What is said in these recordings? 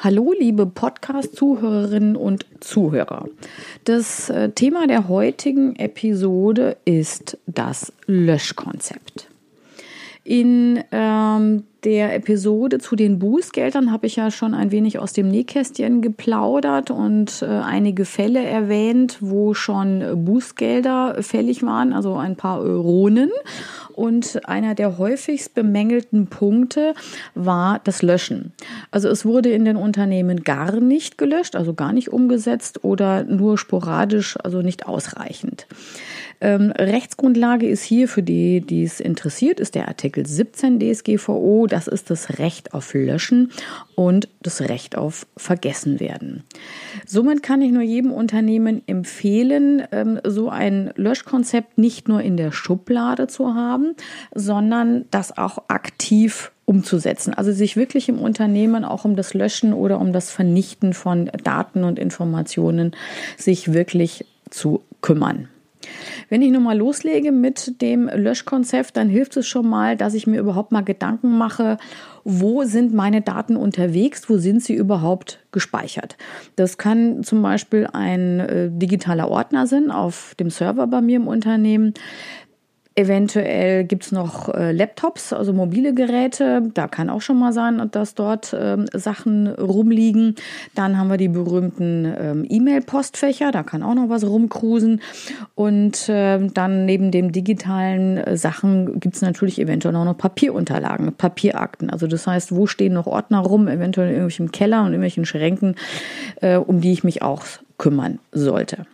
Hallo, liebe Podcast-Zuhörerinnen und Zuhörer. Das äh, Thema der heutigen Episode ist das Löschkonzept. In ähm, der Episode zu den Bußgeldern habe ich ja schon ein wenig aus dem Nähkästchen geplaudert und äh, einige Fälle erwähnt, wo schon Bußgelder fällig waren, also ein paar Euronen. Und einer der häufigst bemängelten Punkte war das Löschen. Also es wurde in den Unternehmen gar nicht gelöscht, also gar nicht umgesetzt oder nur sporadisch, also nicht ausreichend. Ähm, Rechtsgrundlage ist hier für die, die es interessiert, ist der Artikel 17 DSGVO. Das ist das Recht auf Löschen und das Recht auf Vergessenwerden. Somit kann ich nur jedem Unternehmen empfehlen, ähm, so ein Löschkonzept nicht nur in der Schublade zu haben, sondern das auch aktiv umzusetzen. Also sich wirklich im Unternehmen auch um das Löschen oder um das Vernichten von Daten und Informationen sich wirklich zu kümmern. Wenn ich nun mal loslege mit dem Löschkonzept, dann hilft es schon mal, dass ich mir überhaupt mal Gedanken mache, wo sind meine Daten unterwegs, wo sind sie überhaupt gespeichert. Das kann zum Beispiel ein äh, digitaler Ordner sein auf dem Server bei mir im Unternehmen. Eventuell gibt's noch äh, Laptops, also mobile Geräte. Da kann auch schon mal sein, dass dort ähm, Sachen rumliegen. Dann haben wir die berühmten ähm, E-Mail-Postfächer, da kann auch noch was rumcruisen. Und äh, dann neben den digitalen äh, Sachen gibt's natürlich eventuell auch noch Papierunterlagen, Papierakten. Also das heißt, wo stehen noch Ordner rum, eventuell in irgendwelchen Keller und irgendwelchen Schränken, äh, um die ich mich auch kümmern sollte.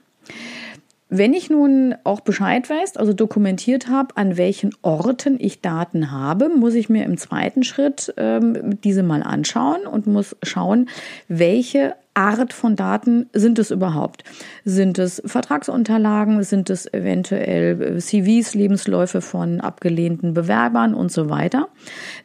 Wenn ich nun auch Bescheid weiß, also dokumentiert habe, an welchen Orten ich Daten habe, muss ich mir im zweiten Schritt ähm, diese mal anschauen und muss schauen, welche Art von Daten sind es überhaupt? Sind es Vertragsunterlagen? Sind es eventuell äh, CVs, Lebensläufe von abgelehnten Bewerbern und so weiter?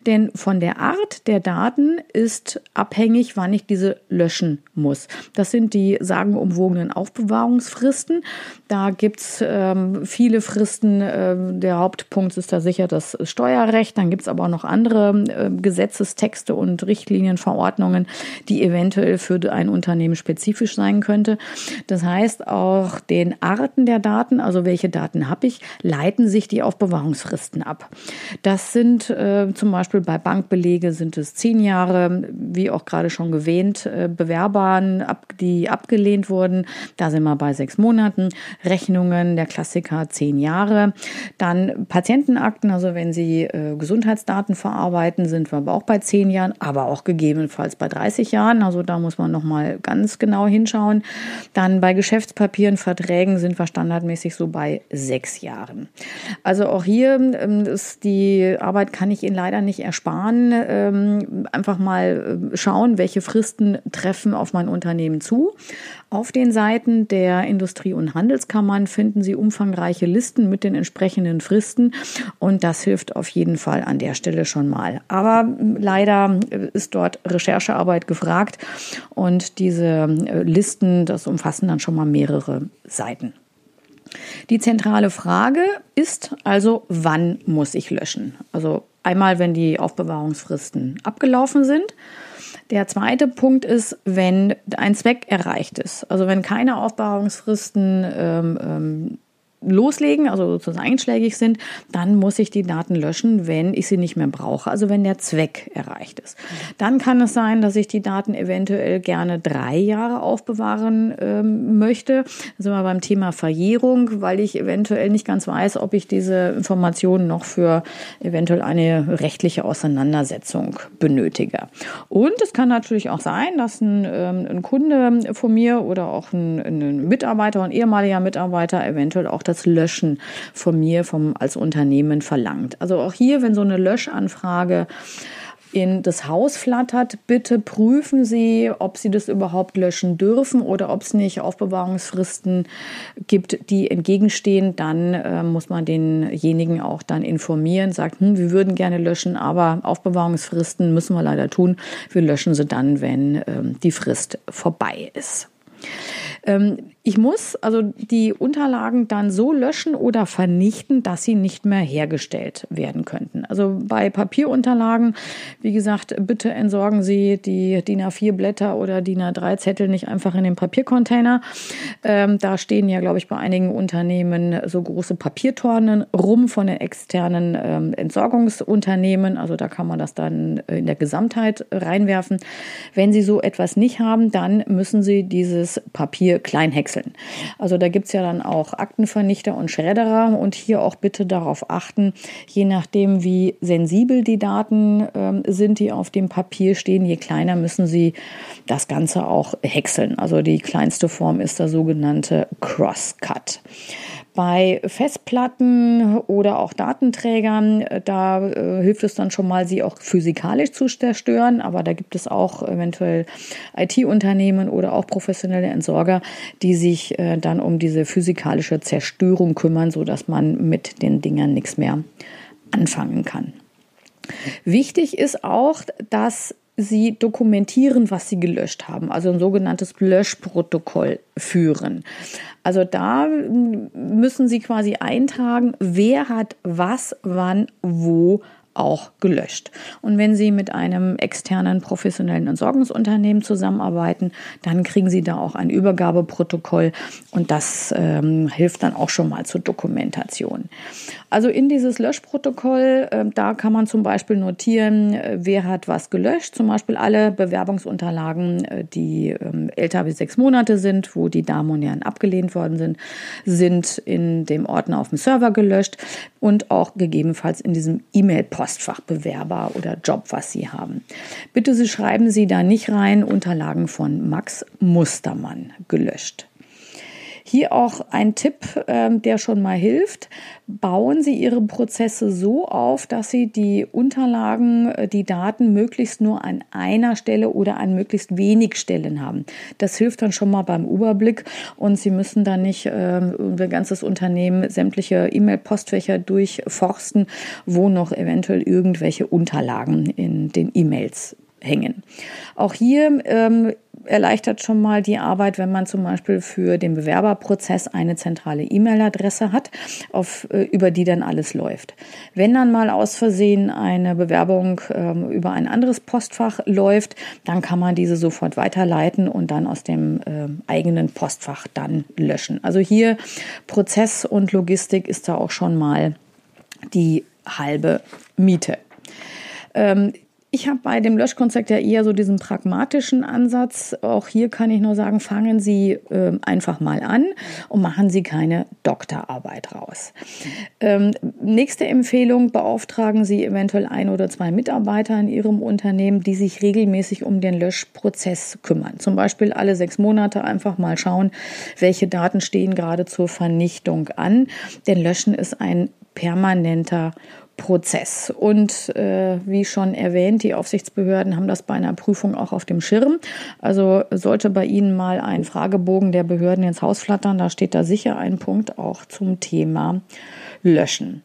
Denn von der Art der Daten ist abhängig, wann ich diese löschen muss. Das sind die sagenumwogenen Aufbewahrungsfristen. Da gibt's ähm, viele Fristen. Ähm, der Hauptpunkt ist da sicher das Steuerrecht. Dann gibt's aber auch noch andere äh, Gesetzestexte und Richtlinien, Verordnungen, die eventuell für ein Unternehmen spezifisch sein könnte. Das heißt, auch den Arten der Daten, also welche Daten habe ich, leiten sich die Aufbewahrungsfristen ab. Das sind äh, zum Beispiel bei Bankbelege sind es zehn Jahre, wie auch gerade schon gewähnt, äh, Bewerbern, ab, die abgelehnt wurden. Da sind wir bei sechs Monaten. Rechnungen, der Klassiker zehn Jahre. Dann Patientenakten, also wenn Sie äh, Gesundheitsdaten verarbeiten, sind wir aber auch bei zehn Jahren, aber auch gegebenenfalls bei 30 Jahren. Also da muss man nochmal ganz genau hinschauen. Dann bei Geschäftspapieren, Verträgen sind wir standardmäßig so bei sechs Jahren. Also auch hier ähm, ist die Arbeit kann ich Ihnen leider nicht ersparen. Ähm, einfach mal äh, schauen, welche Fristen treffen auf mein Unternehmen zu. Auf den Seiten der Industrie- und Handelskammern finden Sie umfangreiche Listen mit den entsprechenden Fristen und das hilft auf jeden Fall an der Stelle schon mal. Aber leider ist dort Recherchearbeit gefragt und diese äh, Listen, das umfassen dann schon mal mehrere Seiten. Die zentrale Frage ist also, wann muss ich löschen? Also einmal, wenn die Aufbewahrungsfristen abgelaufen sind der zweite Punkt ist, wenn ein Zweck erreicht ist. Also wenn keine Aufbewahrungsfristen ähm, ähm, loslegen, also sozusagen einschlägig sind, dann muss ich die Daten löschen, wenn ich sie nicht mehr brauche, also wenn der Zweck erreicht ist. Dann kann es sein, dass ich die Daten eventuell gerne drei Jahre aufbewahren ähm, möchte. Da sind wir beim Thema Verjährung, weil ich eventuell nicht ganz weiß, ob ich diese Informationen noch für eventuell eine rechtliche Auseinandersetzung benötige. Und es kann natürlich auch sein, dass ein, ähm, ein Kunde von mir oder auch ein, ein Mitarbeiter, ein ehemaliger Mitarbeiter eventuell auch das Löschen von mir vom, als Unternehmen verlangt. Also auch hier, wenn so eine Löschanfrage in das Haus flattert, bitte prüfen Sie, ob Sie das überhaupt löschen dürfen oder ob es nicht Aufbewahrungsfristen gibt, die entgegenstehen. Dann äh, muss man denjenigen auch dann informieren, sagt, hm, wir würden gerne löschen, aber Aufbewahrungsfristen müssen wir leider tun. Wir löschen sie dann, wenn ähm, die Frist vorbei ist. Ähm, ich muss also die Unterlagen dann so löschen oder vernichten, dass sie nicht mehr hergestellt werden könnten. Also bei Papierunterlagen, wie gesagt, bitte entsorgen Sie die DIN A4 Blätter oder DIN A3 Zettel nicht einfach in den Papiercontainer. Ähm, da stehen ja, glaube ich, bei einigen Unternehmen so große Papiertornen rum von den externen ähm, Entsorgungsunternehmen. Also da kann man das dann in der Gesamtheit reinwerfen. Wenn Sie so etwas nicht haben, dann müssen Sie dieses Papier klein häckseln. Also da gibt es ja dann auch Aktenvernichter und Schredderer und hier auch bitte darauf achten, je nachdem, wie sensibel die Daten ähm, sind, die auf dem Papier stehen, je kleiner müssen Sie das Ganze auch häckseln. Also die kleinste Form ist der sogenannte Crosscut. Bei Festplatten oder auch Datenträgern, da äh, hilft es dann schon mal, sie auch physikalisch zu zerstören. Aber da gibt es auch eventuell IT-Unternehmen oder auch professionelle Entsorger, die sich äh, dann um diese physikalische Zerstörung kümmern, sodass man mit den Dingern nichts mehr anfangen kann. Wichtig ist auch, dass Sie dokumentieren, was Sie gelöscht haben, also ein sogenanntes Löschprotokoll führen. Also da müssen Sie quasi eintragen, wer hat was, wann, wo auch gelöscht. Und wenn Sie mit einem externen professionellen Entsorgungsunternehmen zusammenarbeiten, dann kriegen Sie da auch ein Übergabeprotokoll und das ähm, hilft dann auch schon mal zur Dokumentation. Also in dieses Löschprotokoll, äh, da kann man zum Beispiel notieren, äh, wer hat was gelöscht, zum Beispiel alle Bewerbungsunterlagen, äh, die ähm, älter als sechs Monate sind, wo die Damen und Herren abgelehnt worden sind, sind in dem Ordner auf dem Server gelöscht und auch gegebenenfalls in diesem E-Mail-Post Postfachbewerber oder Job, was Sie haben. Bitte Sie schreiben Sie da nicht rein Unterlagen von Max Mustermann gelöscht. Hier auch ein Tipp, ähm, der schon mal hilft. Bauen Sie Ihre Prozesse so auf, dass Sie die Unterlagen, äh, die Daten möglichst nur an einer Stelle oder an möglichst wenig Stellen haben. Das hilft dann schon mal beim Überblick und Sie müssen dann nicht äh, Ihr ganzes Unternehmen sämtliche E-Mail-Postfächer durchforsten, wo noch eventuell irgendwelche Unterlagen in den E-Mails hängen. Auch hier ähm, erleichtert schon mal die Arbeit, wenn man zum Beispiel für den Bewerberprozess eine zentrale E-Mail-Adresse hat, auf, äh, über die dann alles läuft. Wenn dann mal aus Versehen eine Bewerbung ähm, über ein anderes Postfach läuft, dann kann man diese sofort weiterleiten und dann aus dem äh, eigenen Postfach dann löschen. Also hier Prozess und Logistik ist da auch schon mal die halbe Miete. Ähm, ich habe bei dem Löschkonzept ja eher so diesen pragmatischen Ansatz. Auch hier kann ich nur sagen, fangen Sie äh, einfach mal an und machen Sie keine Doktorarbeit raus. Ähm, nächste Empfehlung, beauftragen Sie eventuell ein oder zwei Mitarbeiter in Ihrem Unternehmen, die sich regelmäßig um den Löschprozess kümmern. Zum Beispiel alle sechs Monate einfach mal schauen, welche Daten stehen gerade zur Vernichtung an. Denn Löschen ist ein permanenter Prozess. Und äh, wie schon erwähnt, die Aufsichtsbehörden haben das bei einer Prüfung auch auf dem Schirm. Also sollte bei Ihnen mal ein Fragebogen der Behörden ins Haus flattern, da steht da sicher ein Punkt auch zum Thema Löschen.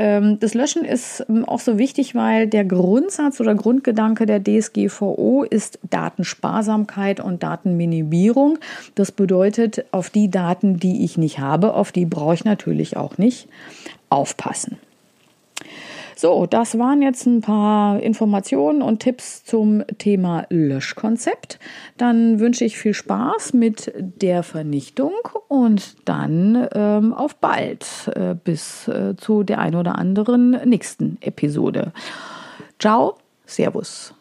Ähm, das Löschen ist ähm, auch so wichtig, weil der Grundsatz oder Grundgedanke der DSGVO ist Datensparsamkeit und Datenminimierung. Das bedeutet, auf die Daten, die ich nicht habe, auf die brauche ich natürlich auch nicht aufpassen. So, das waren jetzt ein paar Informationen und Tipps zum Thema Löschkonzept. Dann wünsche ich viel Spaß mit der Vernichtung und dann ähm, auf bald äh, bis äh, zu der ein oder anderen nächsten Episode. Ciao, Servus.